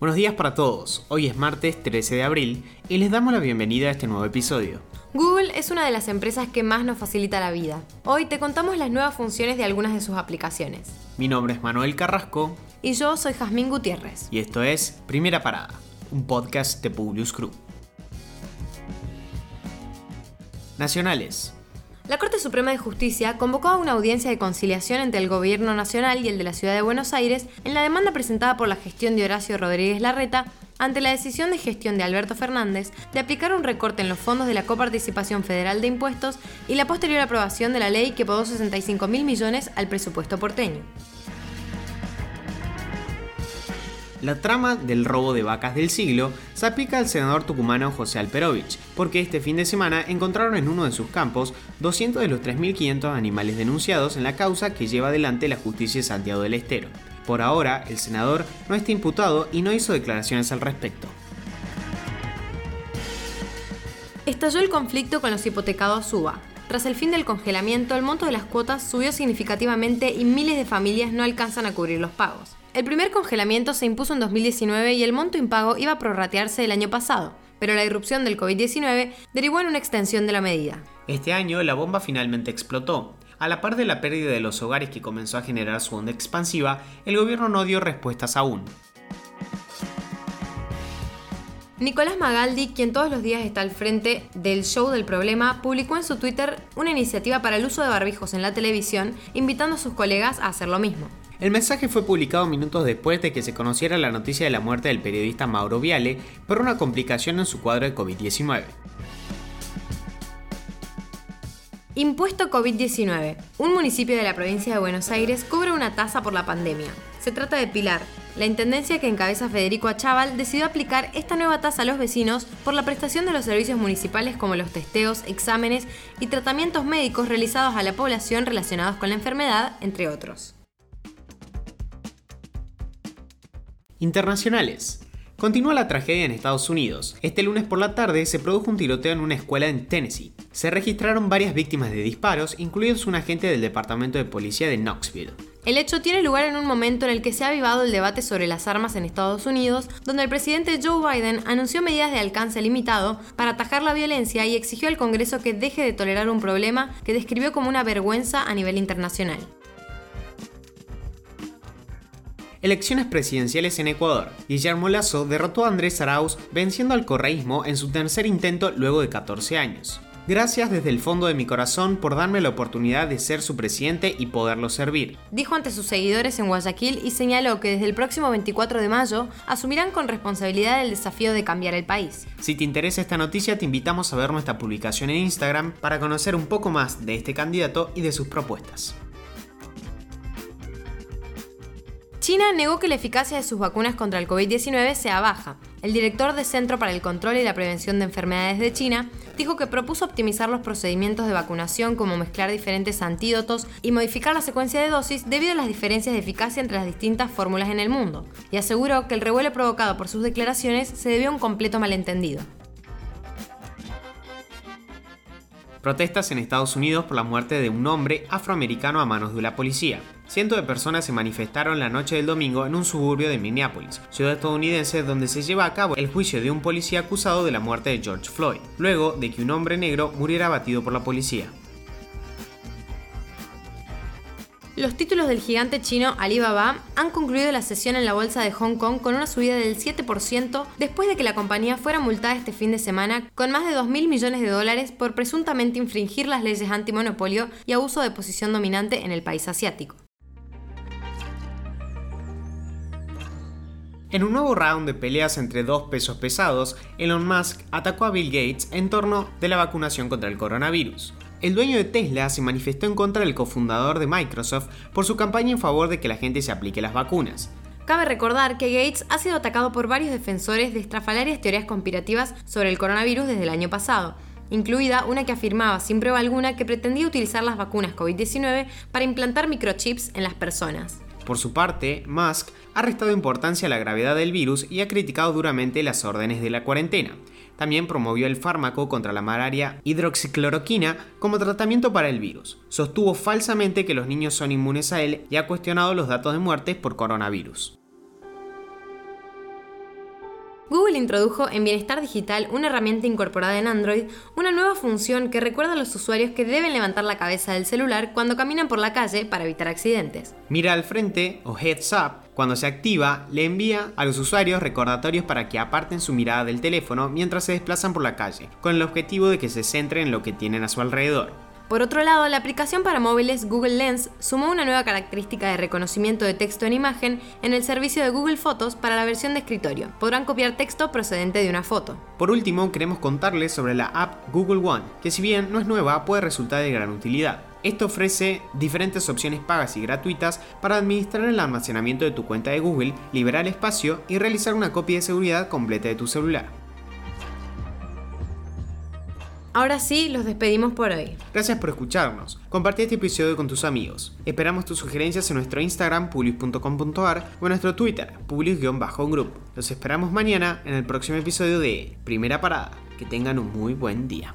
Buenos días para todos, hoy es martes 13 de abril y les damos la bienvenida a este nuevo episodio. Google es una de las empresas que más nos facilita la vida. Hoy te contamos las nuevas funciones de algunas de sus aplicaciones. Mi nombre es Manuel Carrasco Y yo soy Jazmín Gutiérrez. y esto es Primera Parada, un podcast de Publius Crew. Nacionales. La Corte Suprema de Justicia convocó a una audiencia de conciliación entre el Gobierno Nacional y el de la Ciudad de Buenos Aires en la demanda presentada por la gestión de Horacio Rodríguez Larreta ante la decisión de gestión de Alberto Fernández de aplicar un recorte en los fondos de la Coparticipación Federal de Impuestos y la posterior aprobación de la ley que podó 65 mil millones al presupuesto porteño. La trama del robo de vacas del siglo se aplica al senador tucumano José Alperovich, porque este fin de semana encontraron en uno de sus campos 200 de los 3.500 animales denunciados en la causa que lleva adelante la justicia de Santiago del Estero. Por ahora, el senador no está imputado y no hizo declaraciones al respecto. Estalló el conflicto con los hipotecados SUBA. Tras el fin del congelamiento, el monto de las cuotas subió significativamente y miles de familias no alcanzan a cubrir los pagos. El primer congelamiento se impuso en 2019 y el monto impago iba a prorratearse el año pasado, pero la irrupción del COVID-19 derivó en una extensión de la medida. Este año la bomba finalmente explotó. A la par de la pérdida de los hogares que comenzó a generar su onda expansiva, el gobierno no dio respuestas aún. Nicolás Magaldi, quien todos los días está al frente del show del problema, publicó en su Twitter una iniciativa para el uso de barbijos en la televisión, invitando a sus colegas a hacer lo mismo. El mensaje fue publicado minutos después de que se conociera la noticia de la muerte del periodista Mauro Viale por una complicación en su cuadro de COVID-19. Impuesto COVID-19. Un municipio de la provincia de Buenos Aires cobra una tasa por la pandemia. Se trata de Pilar. La intendencia que encabeza Federico Achával decidió aplicar esta nueva tasa a los vecinos por la prestación de los servicios municipales como los testeos, exámenes y tratamientos médicos realizados a la población relacionados con la enfermedad, entre otros. Internacionales. Continúa la tragedia en Estados Unidos. Este lunes por la tarde se produjo un tiroteo en una escuela en Tennessee. Se registraron varias víctimas de disparos, incluidos un agente del Departamento de Policía de Knoxville. El hecho tiene lugar en un momento en el que se ha avivado el debate sobre las armas en Estados Unidos, donde el presidente Joe Biden anunció medidas de alcance limitado para atajar la violencia y exigió al Congreso que deje de tolerar un problema que describió como una vergüenza a nivel internacional. Elecciones presidenciales en Ecuador. Guillermo Lasso derrotó a Andrés Arauz venciendo al correísmo en su tercer intento luego de 14 años. Gracias desde el fondo de mi corazón por darme la oportunidad de ser su presidente y poderlo servir. Dijo ante sus seguidores en Guayaquil y señaló que desde el próximo 24 de mayo asumirán con responsabilidad el desafío de cambiar el país. Si te interesa esta noticia, te invitamos a ver nuestra publicación en Instagram para conocer un poco más de este candidato y de sus propuestas. China negó que la eficacia de sus vacunas contra el COVID-19 sea baja. El director del Centro para el Control y la Prevención de Enfermedades de China dijo que propuso optimizar los procedimientos de vacunación como mezclar diferentes antídotos y modificar la secuencia de dosis debido a las diferencias de eficacia entre las distintas fórmulas en el mundo, y aseguró que el revuelo provocado por sus declaraciones se debió a un completo malentendido. Protestas en Estados Unidos por la muerte de un hombre afroamericano a manos de la policía. Cientos de personas se manifestaron la noche del domingo en un suburbio de Minneapolis, ciudad estadounidense donde se lleva a cabo el juicio de un policía acusado de la muerte de George Floyd, luego de que un hombre negro muriera abatido por la policía. Los títulos del gigante chino Alibaba han concluido la sesión en la bolsa de Hong Kong con una subida del 7% después de que la compañía fuera multada este fin de semana con más de 2.000 millones de dólares por presuntamente infringir las leyes antimonopolio y abuso de posición dominante en el país asiático. En un nuevo round de peleas entre dos pesos pesados, Elon Musk atacó a Bill Gates en torno de la vacunación contra el coronavirus. El dueño de Tesla se manifestó en contra del cofundador de Microsoft por su campaña en favor de que la gente se aplique las vacunas. Cabe recordar que Gates ha sido atacado por varios defensores de estrafalarias teorías conspirativas sobre el coronavirus desde el año pasado, incluida una que afirmaba sin prueba alguna que pretendía utilizar las vacunas COVID-19 para implantar microchips en las personas. Por su parte, Musk ha restado importancia a la gravedad del virus y ha criticado duramente las órdenes de la cuarentena. También promovió el fármaco contra la malaria hidroxicloroquina como tratamiento para el virus. Sostuvo falsamente que los niños son inmunes a él y ha cuestionado los datos de muertes por coronavirus. Google introdujo en Bienestar Digital, una herramienta incorporada en Android, una nueva función que recuerda a los usuarios que deben levantar la cabeza del celular cuando caminan por la calle para evitar accidentes. Mira al frente o heads up, cuando se activa, le envía a los usuarios recordatorios para que aparten su mirada del teléfono mientras se desplazan por la calle, con el objetivo de que se centren en lo que tienen a su alrededor. Por otro lado, la aplicación para móviles Google Lens sumó una nueva característica de reconocimiento de texto en imagen en el servicio de Google Fotos para la versión de escritorio. Podrán copiar texto procedente de una foto. Por último, queremos contarles sobre la app Google One, que si bien no es nueva, puede resultar de gran utilidad. Esto ofrece diferentes opciones pagas y gratuitas para administrar el almacenamiento de tu cuenta de Google, liberar espacio y realizar una copia de seguridad completa de tu celular. Ahora sí, los despedimos por hoy. Gracias por escucharnos. Comparte este episodio con tus amigos. Esperamos tus sugerencias en nuestro Instagram, publius.com.ar o en nuestro Twitter, publius-group. Los esperamos mañana en el próximo episodio de Primera Parada. Que tengan un muy buen día.